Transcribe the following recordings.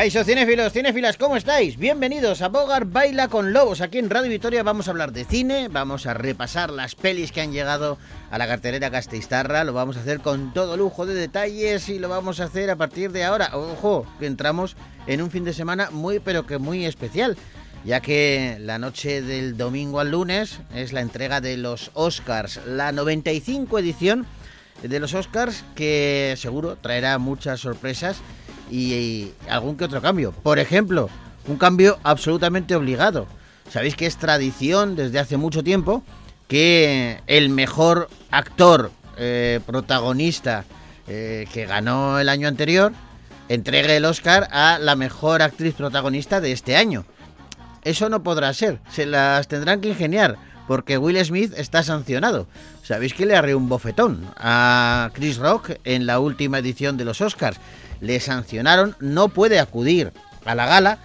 Caixo cinéfilos, cinéfilas, ¿cómo estáis? Bienvenidos a Bogar Baila con Lobos. Aquí en Radio Victoria vamos a hablar de cine, vamos a repasar las pelis que han llegado a la cartelera Casteistarra, lo vamos a hacer con todo lujo de detalles y lo vamos a hacer a partir de ahora. Ojo, que entramos en un fin de semana muy pero que muy especial, ya que la noche del domingo al lunes es la entrega de los Oscars, la 95 edición de los Oscars que seguro traerá muchas sorpresas y, algún que otro cambio. Por ejemplo, un cambio absolutamente obligado. Sabéis que es tradición desde hace mucho tiempo que el mejor actor eh, protagonista eh, que ganó el año anterior entregue el Oscar a la mejor actriz protagonista de este año. Eso no podrá ser, se las tendrán que ingeniar, porque Will Smith está sancionado. Sabéis que le arreó un bofetón a Chris Rock en la última edición de los Oscars le sancionaron, no puede acudir a la gala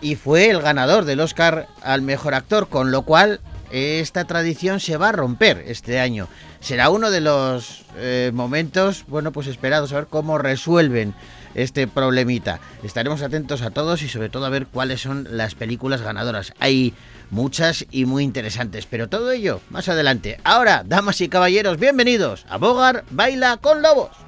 y fue el ganador del Oscar al mejor actor, con lo cual esta tradición se va a romper este año. Será uno de los eh, momentos, bueno, pues esperados a ver cómo resuelven este problemita. Estaremos atentos a todos y sobre todo a ver cuáles son las películas ganadoras. Hay muchas y muy interesantes, pero todo ello más adelante. Ahora, damas y caballeros, bienvenidos a Bogar Baila con Lobos.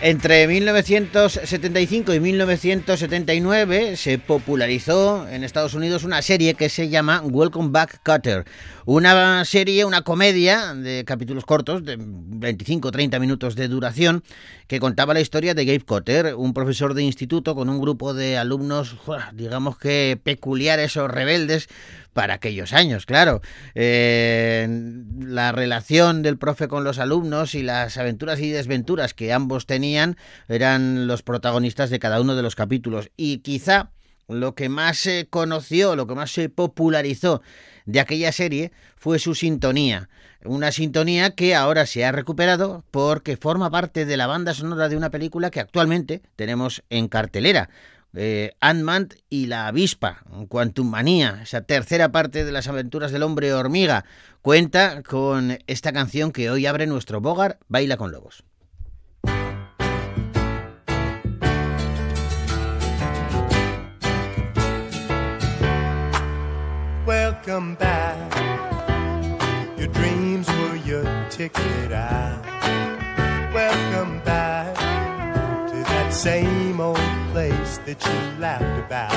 Entre 1975 y 1979 se popularizó en Estados Unidos una serie que se llama Welcome Back Cutter. Una serie, una comedia de capítulos cortos, de 25-30 minutos de duración, que contaba la historia de Gabe Cotter, un profesor de instituto con un grupo de alumnos, digamos que peculiares o rebeldes, para aquellos años, claro. Eh, la relación del profe con los alumnos y las aventuras y desventuras que ambos tenían eran los protagonistas de cada uno de los capítulos. Y quizá lo que más se conoció, lo que más se popularizó de aquella serie fue su sintonía. Una sintonía que ahora se ha recuperado porque forma parte de la banda sonora de una película que actualmente tenemos en cartelera eh, y la avispa, Quantum Manía, esa tercera parte de las aventuras del hombre hormiga, cuenta con esta canción que hoy abre nuestro Bogar, Baila con Lobos. Welcome back. Your dreams were your ticket out. Welcome back to that same old place that you laughed about.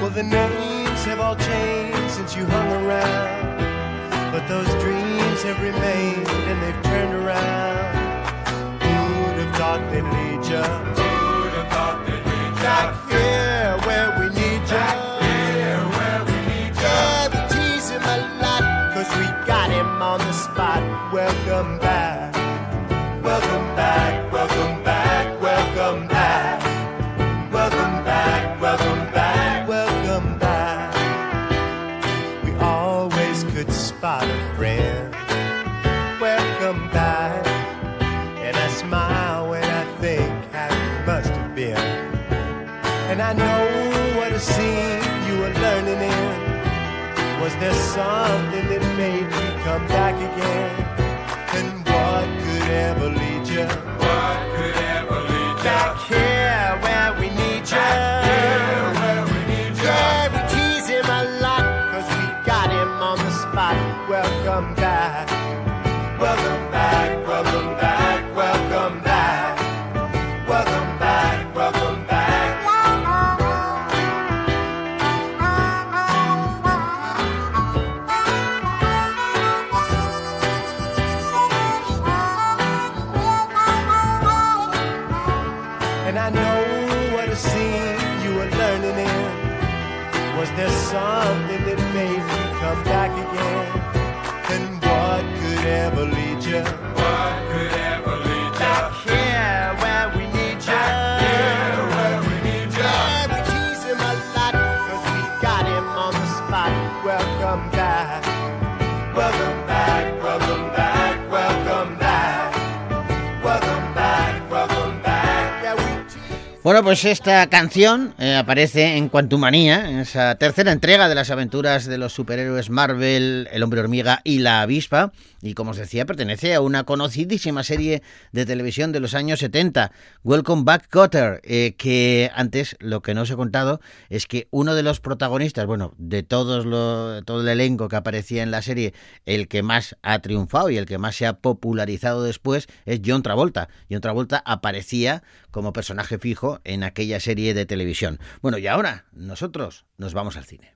Well, the names have all changed since you hung around, but those dreams have remained and they've turned around. Who'd have thought they'd lead you? Who'd have thought they'd lead you? Back here where we need you. Back here where we need you. Yeah, we tease him a lot, cause we got him on the spot. Welcome back. down. something that made me come back again. And what could ever lead you? What could Bueno, pues esta canción eh, aparece en Quantumania, en esa tercera entrega de las aventuras de los superhéroes Marvel, El Hombre Hormiga y la Avispa. Y como os decía, pertenece a una conocidísima serie de televisión de los años 70, Welcome Back Cotter, eh, que antes lo que no os he contado es que uno de los protagonistas, bueno, de todos todo el elenco que aparecía en la serie, el que más ha triunfado y el que más se ha popularizado después es John Travolta. John Travolta aparecía como personaje fijo en aquella serie de televisión. Bueno, y ahora nosotros nos vamos al cine.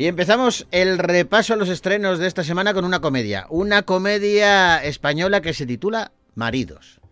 Y empezamos el repaso a los estrenos de esta semana con una comedia. Una comedia española que se titula Maridos.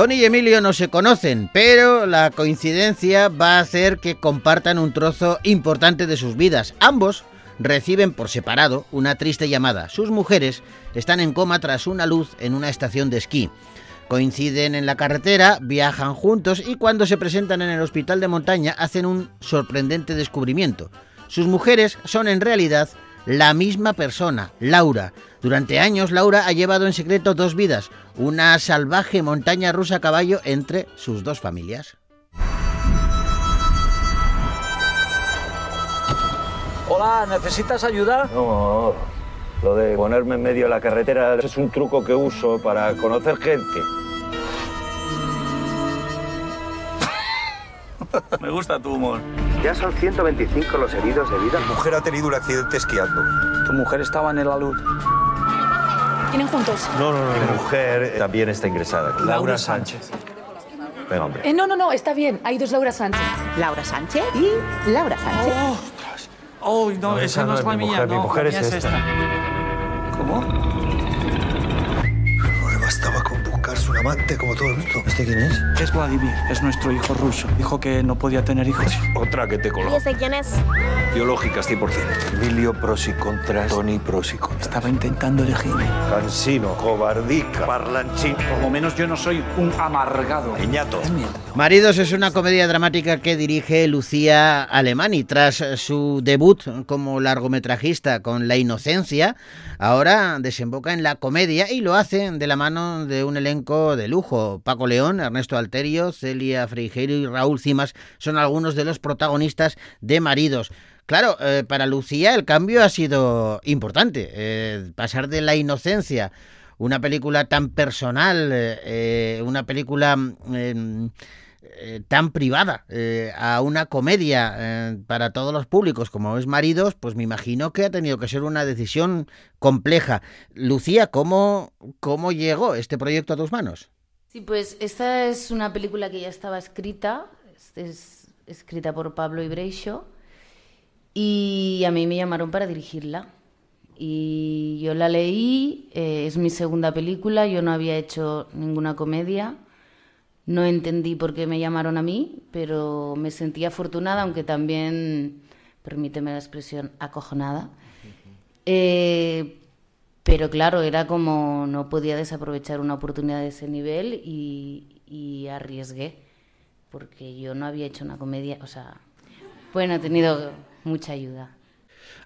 Tony y Emilio no se conocen, pero la coincidencia va a hacer que compartan un trozo importante de sus vidas. Ambos reciben por separado una triste llamada. Sus mujeres están en coma tras una luz en una estación de esquí. Coinciden en la carretera, viajan juntos y cuando se presentan en el hospital de montaña hacen un sorprendente descubrimiento. Sus mujeres son en realidad la misma persona, Laura. Durante años Laura ha llevado en secreto dos vidas, una salvaje montaña rusa a caballo entre sus dos familias. Hola, ¿necesitas ayuda? No, lo de ponerme en medio de la carretera es un truco que uso para conocer gente. Me gusta tu humor. Ya son 125 los heridos de vida. Mi mujer ha tenido un accidente esquiando. Tu mujer estaba en el alud. ¿Tienen juntos? No, no, no. Mi mujer también está ingresada. Laura Sánchez. Venga, hombre. Eh, no, no, no, está bien. Hay dos Laura Sánchez. Laura Sánchez y Laura Sánchez. Oh, no, No, esa no no es es la mi mía. mujer, mi no, mujer la es esta. ¿Cómo? Amante como todo el mundo. ¿Este quién es? Es Vladimir, es nuestro hijo ruso. Dijo que no podía tener hijos. Otra que te coló. ¿Y ese quién es? Biológicas 100%. Emilio pros y contras, Tony pros y contras. Estaba intentando elegirme. Cansino, cobardica, parlanchín. Por lo menos yo no soy un amargado. Miedo. Maridos es una comedia dramática que dirige Lucía Alemani. Tras su debut como largometrajista con La Inocencia, ahora desemboca en la comedia y lo hace de la mano de un elenco de lujo. Paco León, Ernesto Alterio, Celia Freijeiro y Raúl Cimas son algunos de los protagonistas de Maridos. Claro, eh, para Lucía el cambio ha sido importante. Eh, pasar de la inocencia, una película tan personal, eh, una película eh, tan privada, eh, a una comedia eh, para todos los públicos como es Maridos, pues me imagino que ha tenido que ser una decisión compleja. Lucía, ¿cómo, cómo llegó este proyecto a tus manos? Sí, pues esta es una película que ya estaba escrita, es, es escrita por Pablo Ibreixo, y a mí me llamaron para dirigirla. Y yo la leí, es mi segunda película, yo no había hecho ninguna comedia, no entendí por qué me llamaron a mí, pero me sentí afortunada, aunque también, permíteme la expresión, acojonada. Eh, pero claro, era como no podía desaprovechar una oportunidad de ese nivel y, y arriesgué, porque yo no había hecho una comedia, o sea, bueno, he tenido mucha ayuda.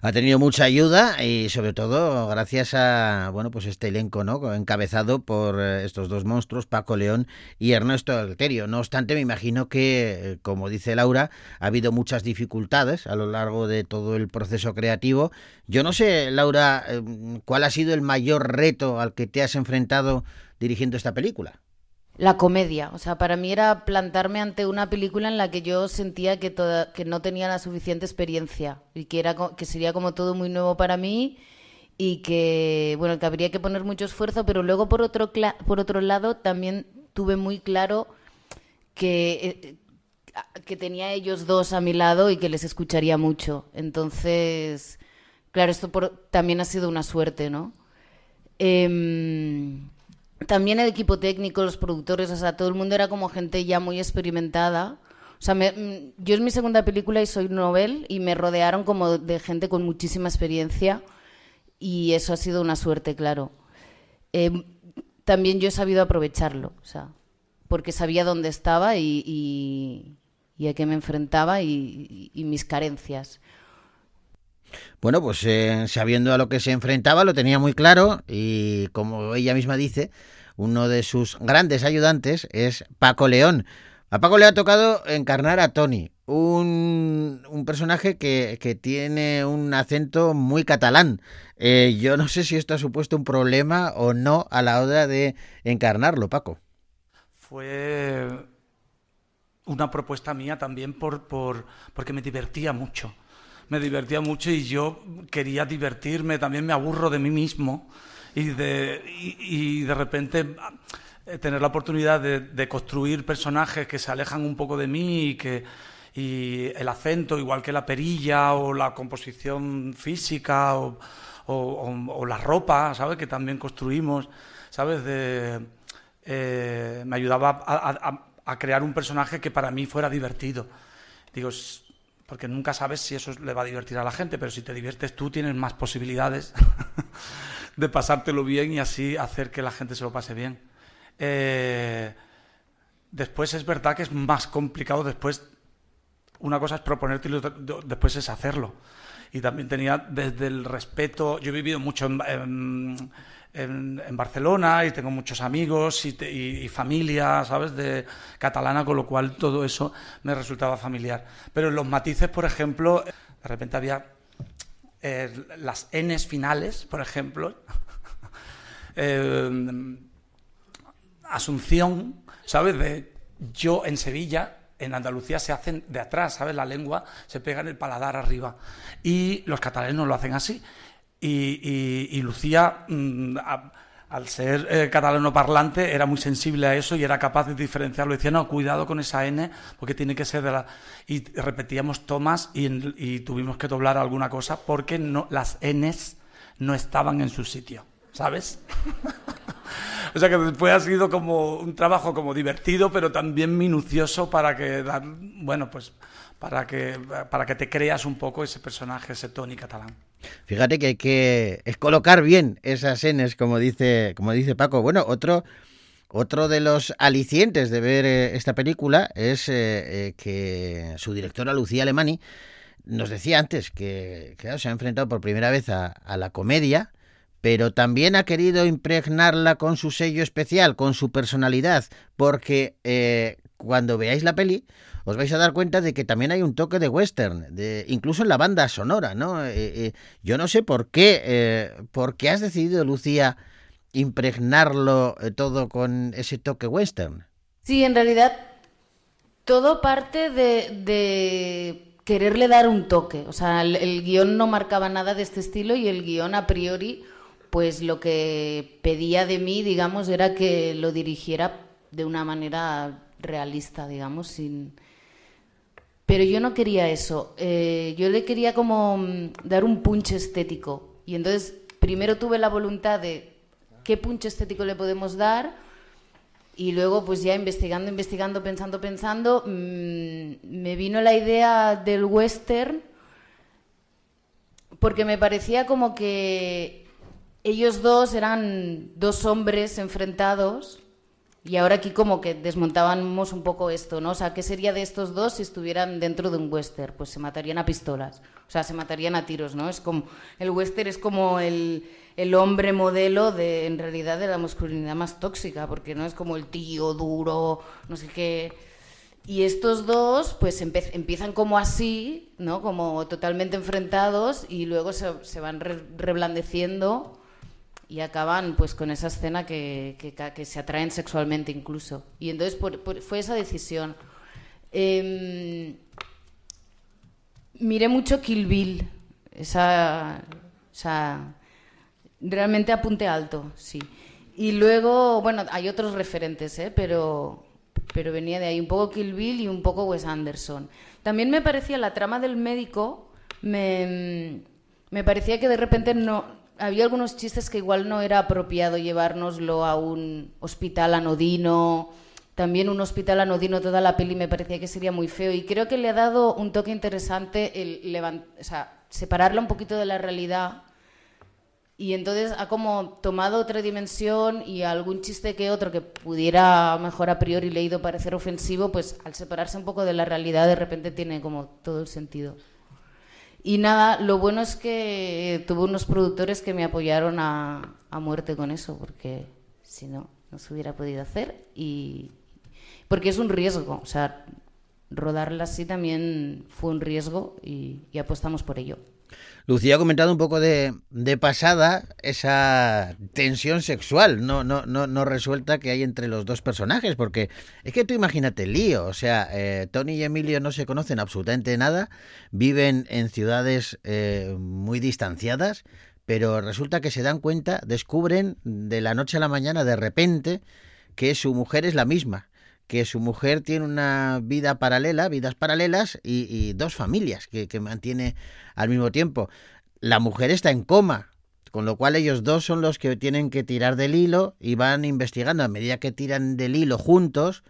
Ha tenido mucha ayuda y sobre todo gracias a bueno pues este elenco no encabezado por eh, estos dos monstruos Paco León y Ernesto Alterio. No obstante me imagino que eh, como dice Laura ha habido muchas dificultades a lo largo de todo el proceso creativo. Yo no sé Laura eh, cuál ha sido el mayor reto al que te has enfrentado dirigiendo esta película. La comedia, o sea, para mí era plantarme ante una película en la que yo sentía que, toda, que no tenía la suficiente experiencia y que, era, que sería como todo muy nuevo para mí y que, bueno, que habría que poner mucho esfuerzo, pero luego por otro, por otro lado también tuve muy claro que, eh, que tenía ellos dos a mi lado y que les escucharía mucho. Entonces, claro, esto por- también ha sido una suerte, ¿no? Em, también el equipo técnico, los productores, o sea, todo el mundo era como gente ya muy experimentada. O sea, mm, yo es mi segunda película y soy novel y me rodearon como de gente con muchísima experiencia y eso ha sido una suerte, claro. Em, también yo he sabido aprovecharlo, o sea, porque sabía dónde estaba y, a qué me enfrentaba y mis carencias. Bueno, pues eh, sabiendo a lo que se enfrentaba, lo tenía muy claro y como ella misma dice, uno de sus grandes ayudantes es Paco León. A Paco le ha tocado encarnar a Tony, un, un personaje que, que tiene un acento muy catalán. Eh, yo no sé si esto ha supuesto un problema o no a la hora de encarnarlo, Paco. Fue una propuesta mía también por, por, porque me divertía mucho. Me divertía mucho y yo quería divertirme, también me aburro de mí mismo y de, y, de repente eh, tener la oportunidad de, construir personajes que se alejan un poco de mí y que y el acento, igual que la perilla o la composición física o, o, la ropa, ¿sabes? Que también construimos, ¿sabes? De, eh, me ayudaba a, a- crear un personaje que para mí fuera divertido. Digo, porque nunca sabes si eso le va a divertir a la gente, pero si te diviertes tú tienes más posibilidades de pasártelo bien y así hacer que la gente se lo pase bien. Eh, después es verdad que es más complicado después una cosa es proponerte y después es hacerlo. Y también tenía desde el respeto, yo he vivido mucho en- en- Barcelona y tengo muchos amigos y, familia, ¿sabes?, de catalana, con lo cual todo eso me resultaba familiar. Pero los matices, por ejemplo, de repente había eh, las Ns finales, por ejemplo, eh, Asunción, ¿sabes? De yo en Sevilla, en Andalucía se hacen de atrás, ¿sabes? La lengua se pega en el paladar arriba. Y los catalanes lo hacen así. Y, Lucía, mm, al ser eh, catalano parlante, era muy sensible a eso y era capaz de diferenciarlo. Decía, no, cuidado con esa N, porque tiene que ser de la... Y repetíamos tomas y, tuvimos que doblar alguna cosa porque no, las Ns no estaban en su sitio, ¿sabes? O sea que después ha sido como un trabajo como divertido, pero también minucioso para que bueno, pues para que para que te creas un poco ese personaje, ese Tony catalán. Fíjate que hay que colocar bien esas Ns, como dice, como dice Paco. Bueno, otro, otro de los alicientes de ver eh, esta película es eh, eh, que su directora Lucía Alemani nos decía antes que, claro, se ha enfrentado por primera vez a, a la comedia, pero también ha querido impregnarla con su sello especial, con su personalidad, porque cuando veáis la peli os vais a dar cuenta de que también hay un toque de western, de, incluso en la banda sonora, ¿no? Eh, eh, yo no sé por qué, eh, por qué has decidido, Lucía, impregnarlo todo con ese toque western. Sí, en realidad todo parte de, quererle dar un toque. O sea, el guion no marcaba nada de este estilo y el guion a priori, pues lo que pedía de mí, digamos, era que lo dirigiera de una manera realista, digamos, sin... Pero yo no quería eso. Eh, yo le quería como mm, dar un punch estético. Y entonces primero tuve la voluntad de qué punch estético le podemos dar y luego pues ya investigando, investigando, pensando, pensando, mmm, me vino la idea del western porque me parecía como que ellos dos eran dos hombres enfrentados y ahora aquí como que desmontábamos un poco esto, ¿no? O sea, ¿qué sería de estos dos si estuvieran dentro de un western? Pues se matarían a pistolas, o sea, se matarían a tiros, ¿no? Es como, el western es como el, el hombre modelo de, en realidad, de la masculinidad más tóxica, porque no es como el tío duro, no sé qué. Y estos dos, pues empiezan como así, ¿no? Como totalmente enfrentados y luego se, se van re reblandeciendo y acaban pues con esa escena que, que, se atraen sexualmente incluso. Y entonces por, fue esa decisión. Eh, miré mucho Kill Bill, esa, esa, realmente apunte alto, sí. Y luego, bueno, hay otros referentes, ¿eh? pero, pero venía de ahí un poco Kill Bill y un poco Wes Anderson. También me parecía la trama del médico, me, me parecía que de repente no había algunos chistes que igual no era apropiado llevárnoslo a un hospital anodino. También un hospital anodino toda la peli me parecía que sería muy feo y creo que le ha dado un toque interesante el levant o sea, separarla un poquito de la realidad y entonces ha como tomado otra dimensión y algún chiste que otro que pudiera mejor a priori leído parecer ofensivo, pues al separarse un poco de la realidad de repente tiene como todo el sentido. Y nada, lo bueno es que tuve unos productores que me apoyaron a, muerte con eso, porque si no, no se hubiera podido hacer. Y porque es un riesgo, o sea, rodarla así también fue un riesgo y apostamos por ello. Lucía ha comentado un poco de, de pasada esa tensión sexual no, no, no, no resuelta que hay entre los dos personajes, porque es que tú imagínate el lío, o sea, eh, Tony y Emilio no se conocen absolutamente nada, viven en ciudades eh, muy distanciadas, pero resulta que se dan cuenta, descubren de la noche a la mañana de repente que su mujer es la misma que su mujer tiene una vida paralela, vidas paralelas y, dos familias que, mantiene al mismo tiempo. La mujer está en coma, con lo cual ellos dos son los que tienen que tirar del hilo y van investigando a medida que tiran del hilo juntos.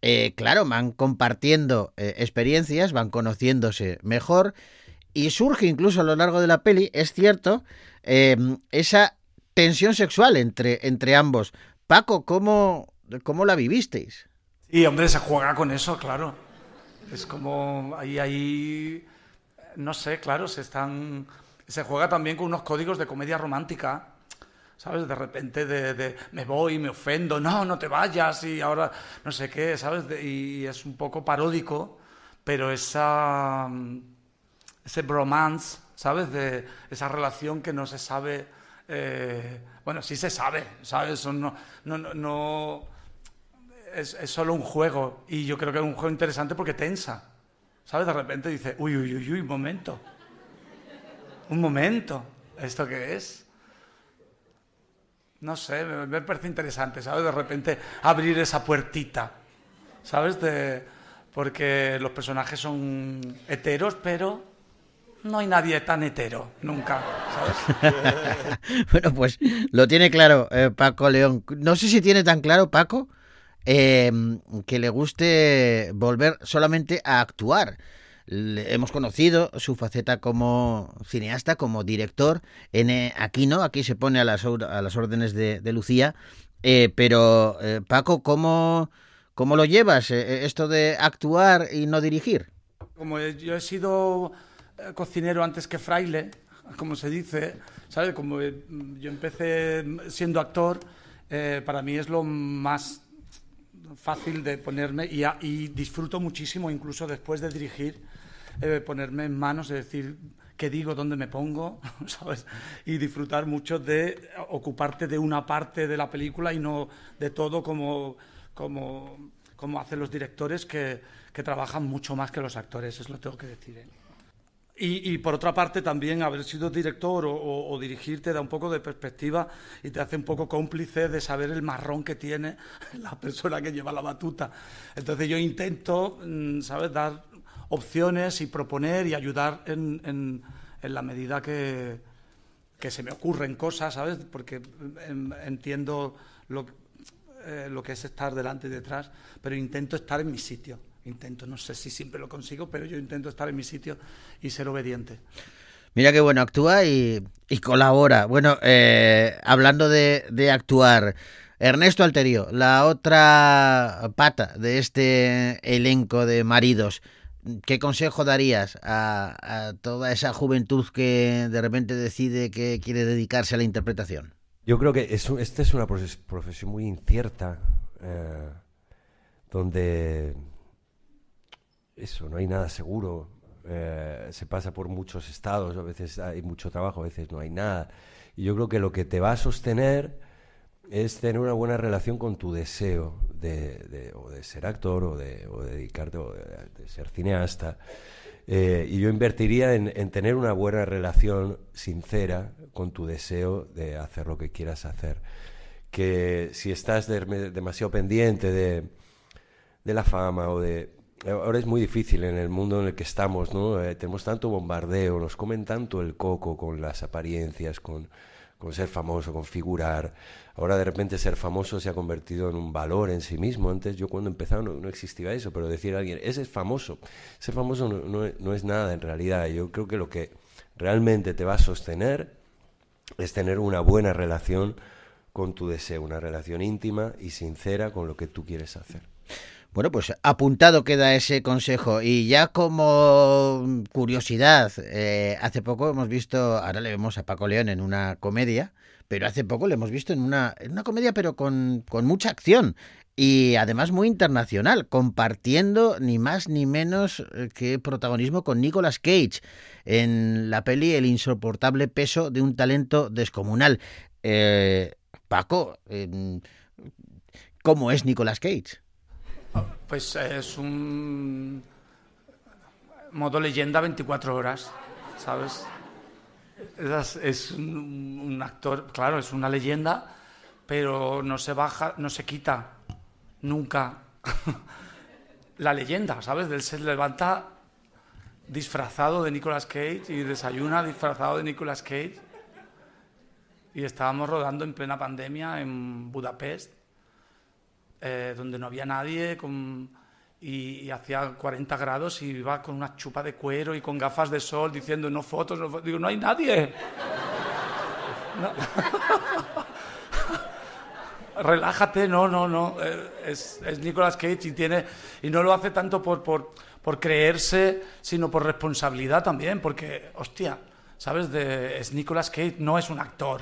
Eh, claro, van compartiendo eh, experiencias, van conociéndose mejor y surge incluso a lo largo de la peli, es cierto, eh, esa tensión sexual entre, entre ambos. Paco, ¿cómo, ¿cómo la vivisteis? Y hombre, se juega con eso, claro. Es como ahí, ahí, no sé, claro, se están, se juega también con unos códigos de comedia romántica, ¿sabes? De repente de, de me voy, me ofendo, no, no te vayas y ahora no sé qué, ¿sabes? De, y es un poco paródico, pero esa, ese bromance, ¿sabes? De esa relación que no se sabe, eh, bueno, sí se sabe, ¿sabes? No, no, no, no es, es, solo un juego y yo creo que es un juego interesante porque tensa. ¿Sabes? De repente dice, uy, uy, uy, uy, un momento. Un momento. ¿Esto qué es? No sé, me, me parece interesante, ¿sabes? De repente abrir esa puertita, ¿sabes? De, porque los personajes son heteros, pero no hay nadie tan hetero, nunca, ¿sabes? bueno, pues lo tiene claro eh, Paco León. No sé si tiene tan claro, Paco, eh, que le guste volver solamente a actuar. Le hemos conocido su faceta como cineasta, como director. En, eh, aquí no, aquí se pone a las, a las órdenes de, Lucía. Eh, pero, eh, Paco, ¿cómo, ¿cómo lo llevas esto de actuar y no dirigir? Como yo he sido cocinero antes que fraile, como se dice, ¿sabes? Como yo empecé siendo actor, para mí es lo más fácil de ponerme y, a, y, disfruto muchísimo incluso después de dirigir eh, ponerme en manos, es decir, qué digo, dónde me pongo, ¿sabes? Y disfrutar mucho de ocuparte de una parte de la película y no de todo como, como, como hacen los directores que, que trabajan mucho más que los actores, eso lo tengo que decir. ¿eh? Y, por otra parte también haber sido director o, o, da un poco de perspectiva y te hace un poco cómplice de saber el marrón que tiene la persona que lleva la batuta. Entonces yo intento, mm, ¿sabes?, dar opciones y proponer y ayudar en, la medida que, se me ocurren cosas, ¿sabes? Porque entiendo lo, eh, lo que es estar delante y detrás, pero intento estar en mi sitio intento, no sé si siempre lo consigo, pero yo intento estar en mi sitio y ser obediente. Mira qué bueno, actúa y, y colabora. Bueno, eh, hablando de, de, actuar, Ernesto Alterio, la otra pata de este elenco de maridos, ¿qué consejo darías a, a toda esa juventud que de repente decide que quiere dedicarse a la interpretación? Yo creo que es, esta es una profesión muy incierta, eh, donde eso, no hay nada seguro. Eh, se pasa por muchos estados, a veces hay mucho trabajo, a veces no hay nada. Y yo creo que lo que te va a sostener es tener una buena relación con tu deseo de, de o de ser actor o de, dedicarte o de, ser cineasta. Eh, y yo invertiría en, en tener una buena relación sincera con tu deseo de hacer lo que quieras hacer. Que si estás de- demasiado pendiente de, de la fama o de... Ahora es muy difícil en el mundo en el que estamos, ¿no? Eh, tenemos tanto bombardeo, nos comen tanto el coco con las apariencias, con, con ser famoso, con figurar. Ahora de repente ser famoso se ha convertido en un valor en sí mismo. Antes yo cuando empezaba no, no existía eso, pero decir a alguien, ese es famoso. Ser famoso no, no- no es nada en realidad. Yo creo que lo que realmente te va a sostener es tener una buena relación con tu deseo, una relación íntima y sincera con lo que tú quieres hacer. Bueno, pues apuntado queda ese consejo. Y ya como curiosidad, eh, hace poco hemos visto, ahora le vemos a Paco León en una comedia, pero hace poco le hemos visto en una, una comedia, pero con, con mucha acción. Y además muy internacional, compartiendo ni más ni menos eh, que protagonismo con Nicolas Cage en la peli El insoportable peso de un talento descomunal. Eh, Paco, eh, ¿cómo es Nicolas Cage? Pues es un modo leyenda 24 horas, ¿sabes? Es, es un, un actor, claro, es una leyenda, pero no se baja, no se quita nunca la leyenda, ¿sabes? Él se levanta disfrazado de Nicolas Cage y desayuna disfrazado de Nicolas Cage. Y estábamos rodando en plena pandemia en Budapest eh, donde no había nadie con- y, hacía 40 grados y iba con una chupa de cuero y con gafas de sol diciendo no fotos, no fotos. Digo, no hay nadie. Relájate, no, no, no. eh, Es, es Nicolas Cage y, tiene, y no lo hace tanto por, por, por creerse, sino por responsabilidad también, porque, hostia, ¿sabes? De, es Nicolas Cage, no es un actor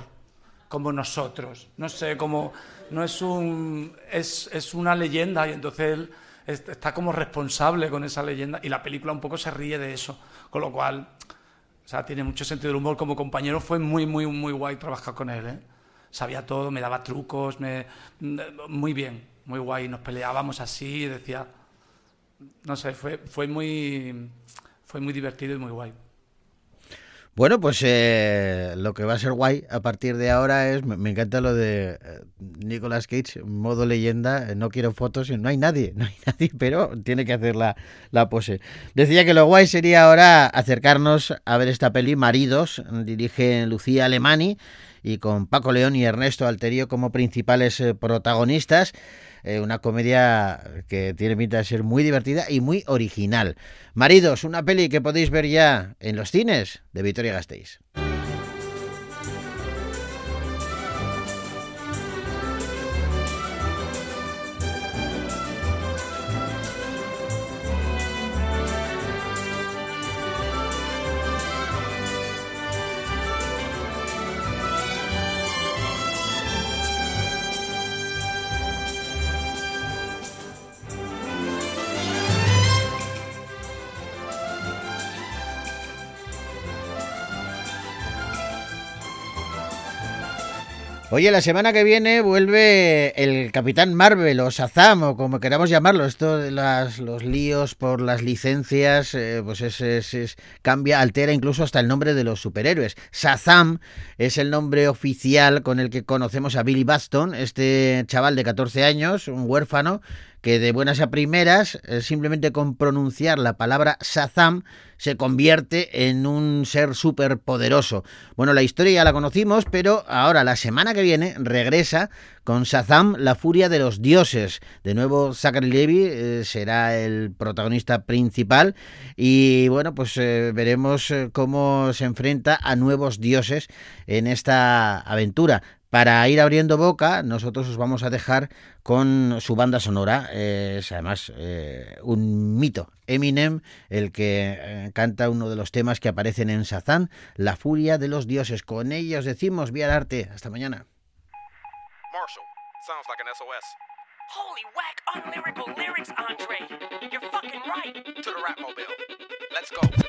como nosotros. No sé, como no es un es, es una leyenda y entonces él es- está como responsable con esa leyenda y la película un poco se ríe de eso, con lo cual o sea, tiene mucho sentido del humor como compañero, fue muy muy muy guay trabajar con él, ¿eh? Sabía todo, me daba trucos, me muy bien, muy guay, nos peleábamos así, decía no sé, fue fue muy fue muy divertido y muy guay. Bueno, pues eh, lo que va a ser guay a partir de ahora es, me, me encanta lo de eh, Nicolas Cage, modo leyenda, eh, no quiero fotos, no hay nadie, no hay nadie, pero tiene que hacer la, la pose. Decía que lo guay sería ahora acercarnos a ver esta peli, Maridos, dirige Lucía Alemani, y con Paco León y Ernesto Alterio como principales eh, protagonistas. Eh, una comedia que tiene pinta de ser muy divertida y muy original. Maridos, una peli que podéis ver ya en los cines de Vitoria Gasteiz. Oye, la semana que viene vuelve el Capitán Marvel o Shazam o como queramos llamarlo. Esto de las, los líos por las licencias, eh, pues es, es- es- cambia, altera incluso hasta el nombre de los superhéroes. Shazam es el nombre oficial con el que conocemos a Billy Baston, este chaval de 14 años, un huérfano que de buenas a primeras, eh, simplemente con pronunciar la palabra Shazam, se convierte en un ser súper poderoso. Bueno, la historia ya la conocimos, pero ahora, la semana que viene, regresa con Shazam, la furia de los dioses. De nuevo, Zachary Levi eh, será el protagonista principal y bueno, pues eh, veremos eh, cómo se enfrenta a nuevos dioses en esta aventura. Para ir abriendo boca, nosotros os vamos a dejar con su banda sonora. eh, es además eh, un mito. Eminem, el que eh, canta uno de los temas que aparecen en Shazam, La furia de los dioses. Con ellos decimos vía el arte. Hasta mañana. Marshall, sounds like an SOS. Holy whack, unlyrical lyrics, Andre. You're fucking right. To the rap mobile. Let's go.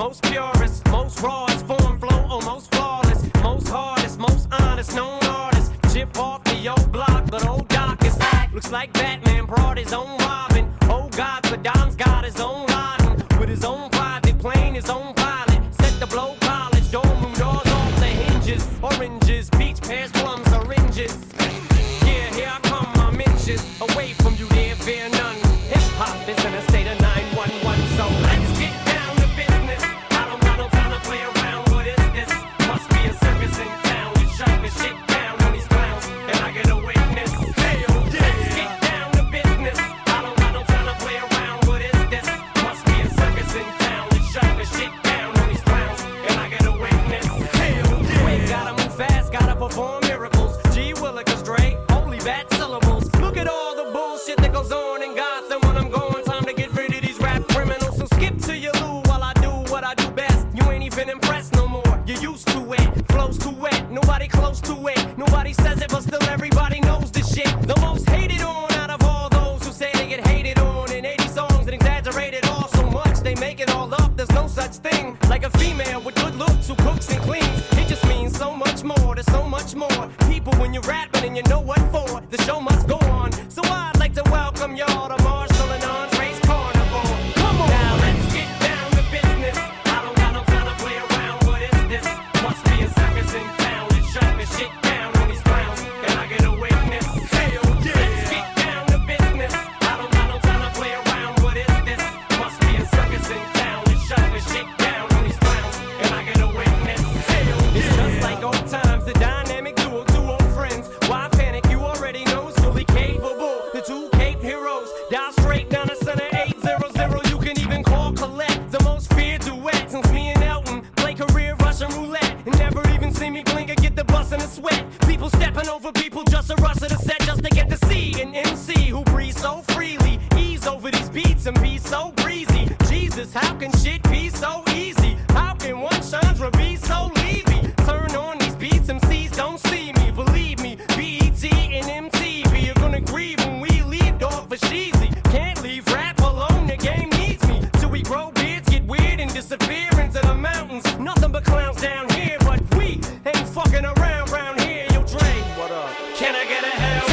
most purest, most rawest, form flow oh, almost flawless, most hardest, most honest, known artist. Chip off the old block, but old Doc is back. Looks like Batman brought his own hell.